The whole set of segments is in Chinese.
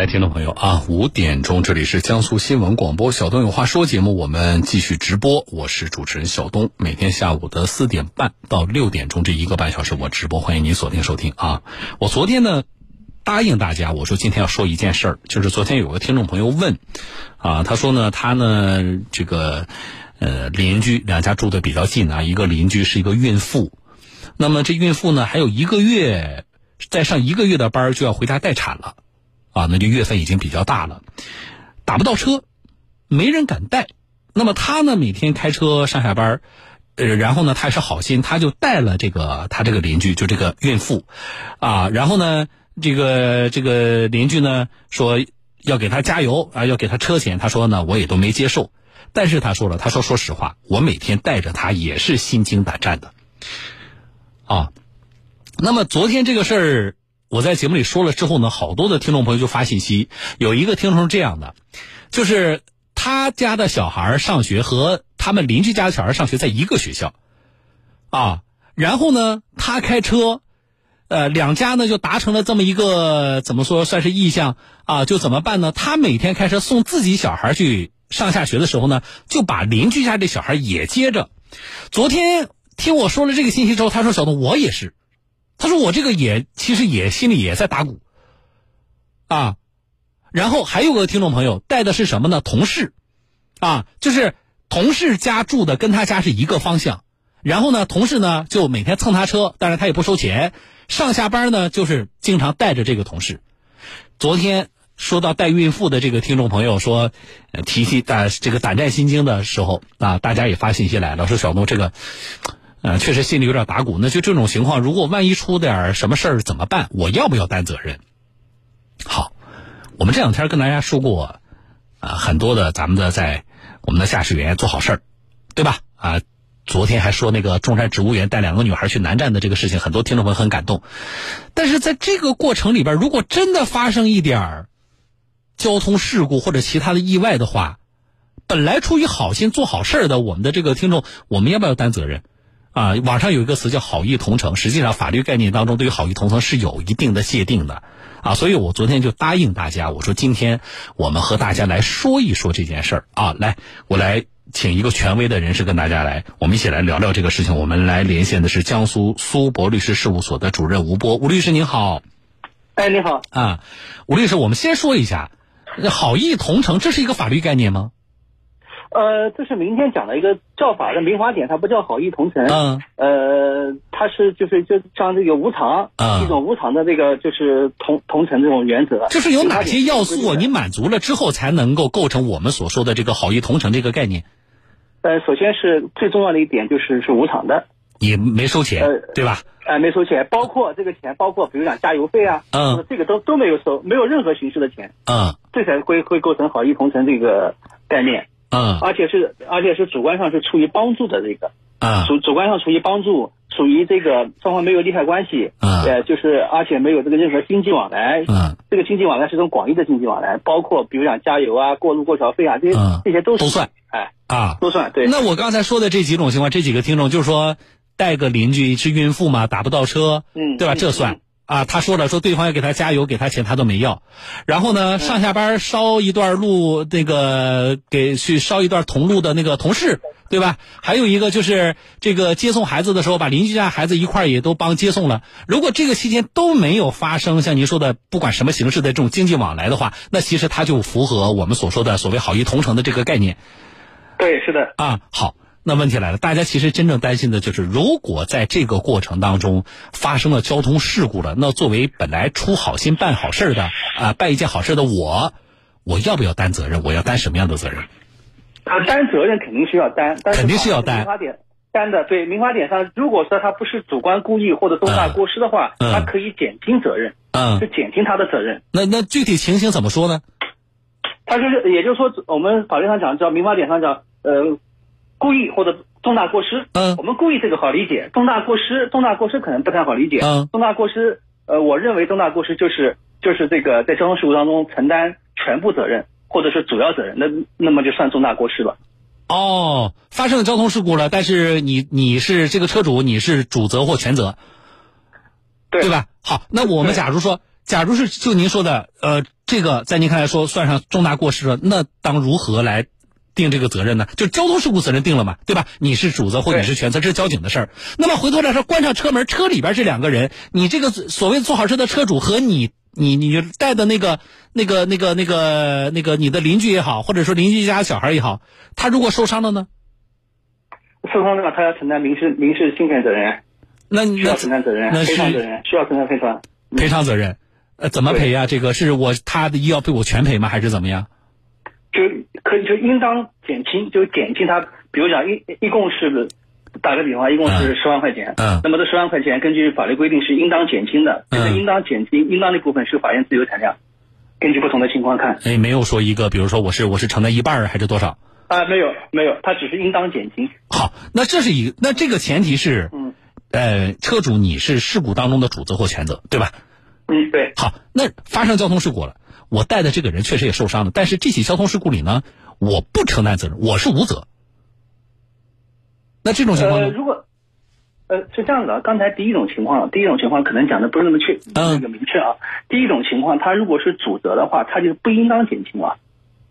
来，听众朋友啊，五点钟，这里是江苏新闻广播《小东有话说》节目，我们继续直播。我是主持人小东，每天下午的四点半到六点钟这一个半小时我直播，欢迎您锁定收听啊。我昨天呢答应大家，我说今天要说一件事儿，就是昨天有个听众朋友问啊，他说呢，他呢这个呃邻居两家住的比较近啊，一个邻居是一个孕妇，那么这孕妇呢还有一个月再上一个月的班就要回家待产了。啊，那就月份已经比较大了，打不到车，没人敢带。那么他呢，每天开车上下班，呃，然后呢，他也是好心，他就带了这个他这个邻居，就这个孕妇，啊，然后呢，这个这个邻居呢说要给他加油啊，要给他车钱，他说呢，我也都没接受。但是他说了，他说说实话，我每天带着他也是心惊胆战的。啊，那么昨天这个事儿。我在节目里说了之后呢，好多的听众朋友就发信息。有一个听众是这样的，就是他家的小孩上学和他们邻居家的小孩上学在一个学校，啊，然后呢，他开车，呃，两家呢就达成了这么一个怎么说算是意向啊？就怎么办呢？他每天开车送自己小孩去上下学的时候呢，就把邻居家这小孩也接着。昨天听我说了这个信息之后，他说：“小东，我也是。”他说：“我这个也其实也心里也在打鼓，啊，然后还有个听众朋友带的是什么呢？同事，啊，就是同事家住的跟他家是一个方向，然后呢，同事呢就每天蹭他车，但是他也不收钱，上下班呢就是经常带着这个同事。昨天说到带孕妇的这个听众朋友说，提起胆这个胆战心惊的时候啊，大家也发信息来了，说小东这个。”呃，确实心里有点打鼓。那就这种情况，如果万一出点什么事儿怎么办？我要不要担责任？好，我们这两天跟大家说过，啊，很多的咱们的在我们的驾驶员做好事儿，对吧？啊，昨天还说那个中山植物园带两个女孩去南站的这个事情，很多听众朋友很感动。但是在这个过程里边，如果真的发生一点交通事故或者其他的意外的话，本来出于好心做好事儿的我们的这个听众，我们要不要担责任？啊，网上有一个词叫“好意同城”，实际上法律概念当中对于“好意同城”是有一定的界定的，啊，所以我昨天就答应大家，我说今天我们和大家来说一说这件事儿啊，来，我来请一个权威的人士跟大家来，我们一起来聊聊这个事情。我们来连线的是江苏苏博律师事务所的主任吴波，吴律师您好。哎，你好。啊，吴律师，我们先说一下，“好意同城”这是一个法律概念吗？呃，这是民间讲的一个叫法的民法典，它不叫好意同城。嗯。呃，它是就是就像这个无偿，一种无偿的这个就是同同城这种原则。就是有哪些要素你满足了之后才能够构成我们所说的这个好意同城这个概念？呃，首先是最重要的一点就是是无偿的，你没收钱，对吧？呃，没收钱，包括这个钱，包括比如讲加油费啊，嗯，这个都都没有收，没有任何形式的钱，嗯，这才会会构成好意同城这个概念。嗯，而且是，而且是主观上是出于帮助的这个，啊，主主观上出于帮助，属于这个双方没有利害关系，啊，呃，就是而且没有这个任何经济往来，嗯，这个经济往来是种广义的经济往来，包括比如讲加油啊、过路过桥费啊，这些这些都都算，哎，啊，都算，对。那我刚才说的这几种情况，这几个听众就是说带个邻居是孕妇嘛，打不到车，嗯，对吧？这算。啊，他说了，说对方要给他加油，给他钱，他都没要。然后呢，上下班捎一段路，那个给去捎一段同路的那个同事，对吧？还有一个就是这个接送孩子的时候，把邻居家孩子一块也都帮接送了。如果这个期间都没有发生像您说的，不管什么形式的这种经济往来的话，那其实他就符合我们所说的所谓好意同城的这个概念。对，是的。啊，好。那问题来了，大家其实真正担心的就是，如果在这个过程当中发生了交通事故了，那作为本来出好心办好事的啊，办一件好事的我，我要不要担责任？我要担什么样的责任？啊，担责任肯定是要担，肯定是要担。民法典担的，对民法典上，如果说他不是主观故意或者重大过失的话，他可以减轻责任，嗯，就减轻他的责任。那那具体情形怎么说呢？他就是，也就是说，我们法律上讲叫民法典上讲，呃。故意或者重大过失，嗯，我们故意这个好理解，重大过失，重大过失可能不太好理解，嗯，重大过失，呃，我认为重大过失就是就是这个在交通事故当中承担全部责任或者是主要责任，那那么就算重大过失了。哦，发生了交通事故了，但是你你是这个车主，你是主责或全责，对。对吧？好，那我们假如说，假如是就您说的，呃，这个在您看来说算上重大过失了，那当如何来定这个责任呢？就交通事故责任定了嘛，对吧？你是主责或你是全责，这是交警的事儿。那么回头来说，关上车门，车里边这两个人，你这个所谓做好事的车主和你，你你带的那个那个那个那个那个你的邻居也好，或者说邻居家小孩也好，他如果受伤了呢？受伤的话，他要承担民事民事侵权责任，那需要承担责任，那赔偿责任需要承担赔偿赔偿责任。呃，怎么赔呀？这个是我他的医药费我全赔吗？还是怎么样？就可以就应当减轻，就减轻他，比如讲一一共是打个比方，一共是十万块钱，嗯，那么这十万块钱根据法律规定是应当减轻的，这个应当减轻，应当的部分是法院自由裁量，根据不同的情况看。哎，没有说一个，比如说我是我是承担一半还是多少？啊，没有没有，他只是应当减轻。好，那这是一个，那这个前提是，嗯，呃，车主你是事故当中的主责或全责，对吧？嗯，对。好，那发生交通事故了，我带的这个人确实也受伤了，但是这起交通事故里呢，我不承担责任，我是无责。那这种情况呢？呃，如果，呃，是这样的，刚才第一种情况，第一种情况可能讲的不是那么确那个明确啊。第一种情况，他如果是主责的话，他就不应当减轻了，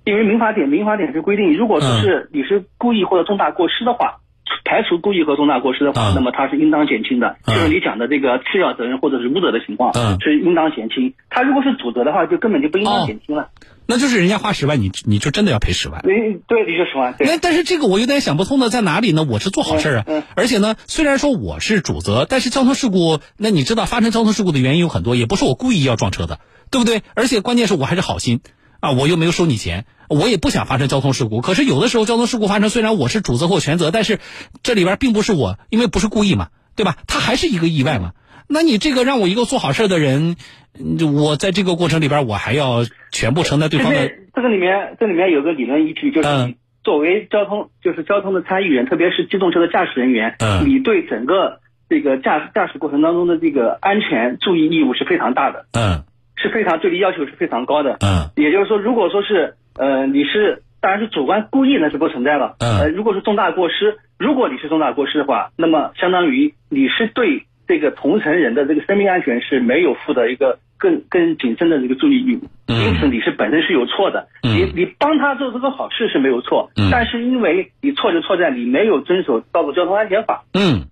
因为民法典民法典是规定，如果说是你是故意或者重大过失的话。排除故意和重大过失的话，那么他是应当减轻的。就是你讲的这个次要责任或者是无责的情况，是应当减轻。他如果是主责的话，就根本就不应当减轻了。那就是人家花十万，你你就真的要赔十万。嗯，对，你就十万。那但是这个我有点想不通的在哪里呢？我是做好事啊，而且呢，虽然说我是主责，但是交通事故，那你知道发生交通事故的原因有很多，也不是我故意要撞车的，对不对？而且关键是我还是好心啊，我又没有收你钱。我也不想发生交通事故，可是有的时候交通事故发生，虽然我是主责或全责，但是这里边并不是我，因为不是故意嘛，对吧？它还是一个意外嘛。那你这个让我一个做好事的人，我在这个过程里边，我还要全部承担对方的。这个里面，这里面有个理论依据，就是作为交通，就是交通的参与人，特别是机动车的驾驶人员，你对整个这个驾驾驶过程当中的这个安全注意义务是非常大的，嗯，是非常对你要求是非常高的，嗯，也就是说，如果说是。呃，你是当然是主观故意那是不存在了。呃，如果是重大过失，如果你是重大过失的话，那么相当于你是对这个同城人的这个生命安全是没有负的一个更更谨慎的这个注意义务。因此你是本身是有错的。你你帮他做这个好事是没有错。但是因为你错就错在你没有遵守道路交通安全法。嗯。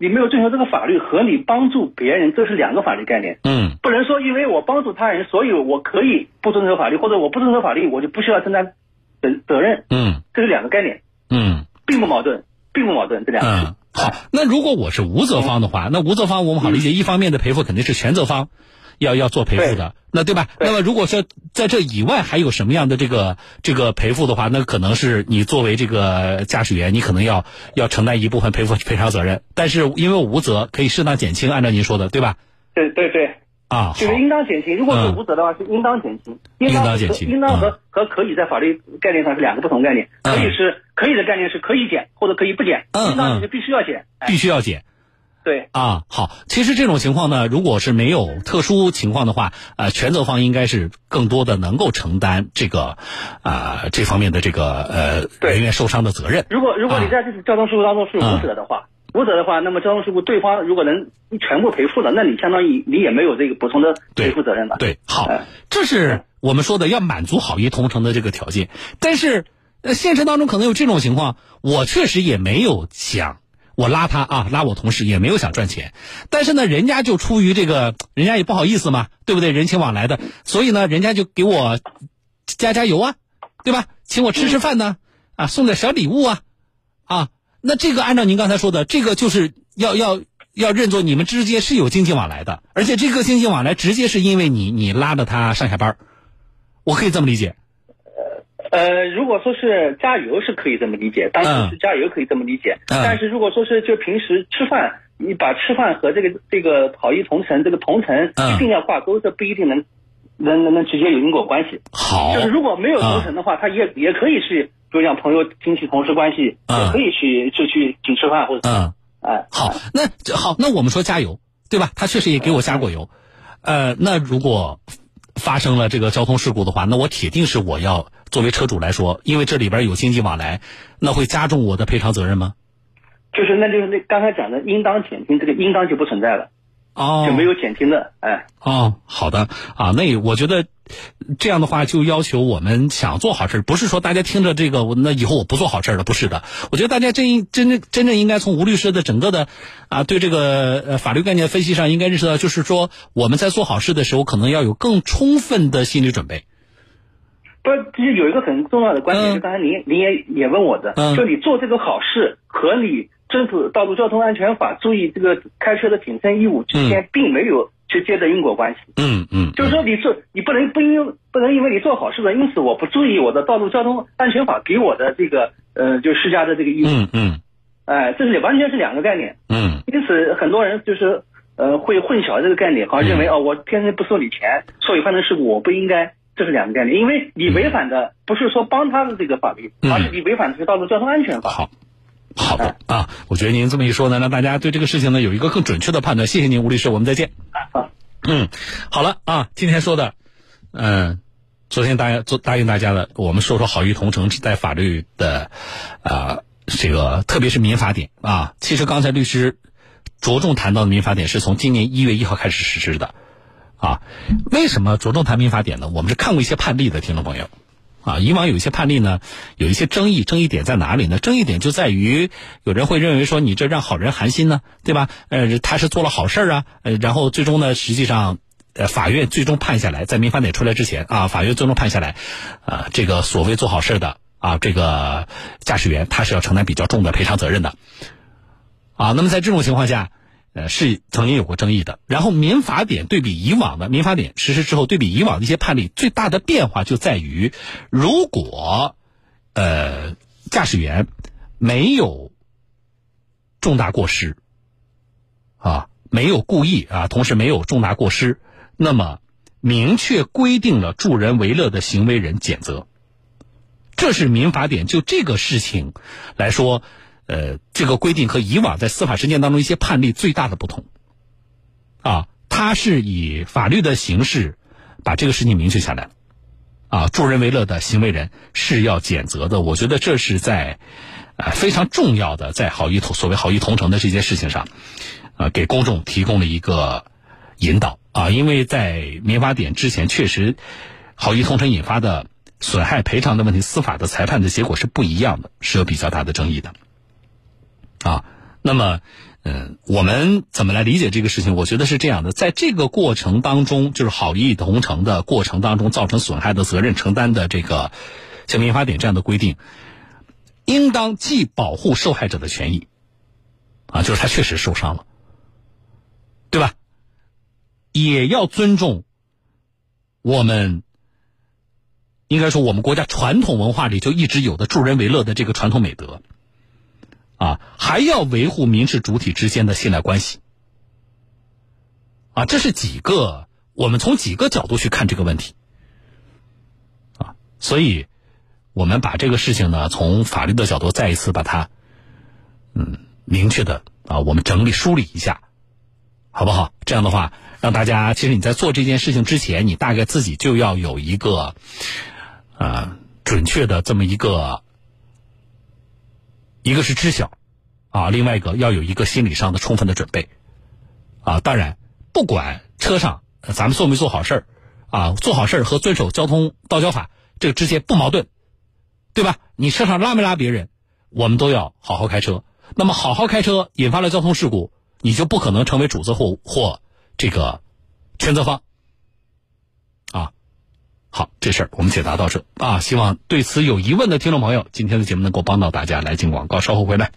你没有遵守这个法律和你帮助别人，这是两个法律概念。嗯，不能说因为我帮助他人，所以我可以不遵守法律，或者我不遵守法律，我就不需要承担责责任。嗯，这是两个概念。嗯，并不矛盾，并不矛盾，这两个。嗯，好，那如果我是无责方的话，那无责方我们好理解，一方面的赔付肯定是全责方。要要做赔付的，那对吧？那么如果说在这以外还有什么样的这个这个赔付的话，那可能是你作为这个驾驶员，你可能要要承担一部分赔付赔偿责任。但是因为无责，可以适当减轻，按照您说的，对吧？对对对。啊，就是应当减轻。如果是无责的话，是应当减轻。应当减轻。应当和和可以在法律概念上是两个不同概念。可以是可以的概念是可以减或者可以不减。应当是必须要减。必须要减。对啊，好，其实这种情况呢，如果是没有特殊情况的话，呃，全责方应该是更多的能够承担这个，啊，这方面的这个呃人员受伤的责任。如果如果你在这次交通事故当中是无责的话，无责的话，那么交通事故对方如果能全部赔付了，那你相当于你也没有这个补充的赔付责任了。对，好，这是我们说的要满足好意同城的这个条件，但是呃，现实当中可能有这种情况，我确实也没有想。我拉他啊，拉我同事也没有想赚钱，但是呢，人家就出于这个，人家也不好意思嘛，对不对？人情往来的，所以呢，人家就给我加加油啊，对吧？请我吃吃饭呢，啊，送点小礼物啊，啊，那这个按照您刚才说的，这个就是要要要认作你们之间是有经济往来的，而且这个经济往来直接是因为你你拉着他上下班，我可以这么理解。呃，如果说是加油是可以这么理解，当时是加油可以这么理解，但是如果说是就平时吃饭，你把吃饭和这个这个跑一同城这个同城一定要挂钩，这不一定能能能能直接有因果关系。好，就是如果没有同城的话，他也也可以是，比如讲朋友、亲戚、同事关系，也可以去就去请吃饭或者嗯，哎，好，那好，那我们说加油，对吧？他确实也给我加过油，呃，那如果。发生了这个交通事故的话，那我铁定是我要作为车主来说，因为这里边有经济往来，那会加重我的赔偿责任吗？就是，那就是那刚才讲的应当减轻，这个应当就不存在了。哦，就没有减轻的，哎。哦，好的啊，那我觉得这样的话就要求我们想做好事不是说大家听着这个，那以后我不做好事了，不是的。我觉得大家真真正真正应该从吴律师的整个的啊，对这个呃法律概念分析上，应该认识到，就是说我们在做好事的时候，可能要有更充分的心理准备。不，其实有一个很重要的观点，就刚才您您也也问我的，就你做这个好事和你。遵守道路交通安全法，注意这个开车的谨慎义务之间并没有直接的因果关系。嗯嗯，就是说你做你不能不因不能因为你做好事了，因此我不注意我的道路交通安全法给我的这个呃就施加的这个义务。嗯嗯，哎，这是完全是两个概念。嗯，因此很多人就是呃会混淆这个概念，好像认为哦我天天不收你钱，所以发生事故我不应该，这是两个概念。因为你违反的不是说帮他的这个法律，而是你违反的是道路交通安全法。好。好的啊，我觉得您这么一说呢，让大家对这个事情呢有一个更准确的判断。谢谢您，吴律师，我们再见。好，嗯，好了啊，今天说的，嗯，昨天答应做答应大家的，我们说说好于同城在法律的啊这个，特别是民法典啊。其实刚才律师着重谈到的民法典是从今年一月一号开始实施的啊。为什么着重谈民法典呢？我们是看过一些判例的，听众朋友。啊，以往有一些判例呢，有一些争议，争议点在哪里呢？争议点就在于有人会认为说你这让好人寒心呢，对吧？呃，他是做了好事啊，呃，然后最终呢，实际上，呃，法院最终判下来，在民法典出来之前啊，法院最终判下来，啊，这个所谓做好事的啊，这个驾驶员他是要承担比较重的赔偿责任的，啊，那么在这种情况下。呃，是曾经有过争议的。然后，民法典对比以往的民法典实施之后，对比以往的一些判例，最大的变化就在于，如果呃驾驶员没有重大过失啊，没有故意啊，同时没有重大过失，那么明确规定了助人为乐的行为人减责。这是民法典就这个事情来说。呃，这个规定和以往在司法实践当中一些判例最大的不同，啊，它是以法律的形式把这个事情明确下来，啊，助人为乐的行为人是要减责的。我觉得这是在呃非常重要的，在好意同所谓好意同城的这件事情上，啊，给公众提供了一个引导啊，因为在民法典之前，确实好意同城引发的损害赔偿的问题，司法的裁判的结果是不一样的，是有比较大的争议的。啊，那么，嗯，我们怎么来理解这个事情？我觉得是这样的，在这个过程当中，就是好意同城的过程当中造成损害的责任承担的这个，像民法典这样的规定，应当既保护受害者的权益，啊，就是他确实受伤了，对吧？也要尊重我们，应该说我们国家传统文化里就一直有的助人为乐的这个传统美德。啊，还要维护民事主体之间的信赖关系，啊，这是几个我们从几个角度去看这个问题，啊，所以，我们把这个事情呢，从法律的角度再一次把它，嗯，明确的啊，我们整理梳理一下，好不好？这样的话，让大家其实你在做这件事情之前，你大概自己就要有一个，啊，准确的这么一个。一个是知晓，啊，另外一个要有一个心理上的充分的准备，啊，当然，不管车上咱们做没做好事儿，啊，做好事儿和遵守交通道交法这个之间不矛盾，对吧？你车上拉没拉别人，我们都要好好开车。那么好好开车引发了交通事故，你就不可能成为主责或或这个全责方，好，这事儿我们解答到这啊，希望对此有疑问的听众朋友，今天的节目能够帮到大家。来进广告，稍后回来。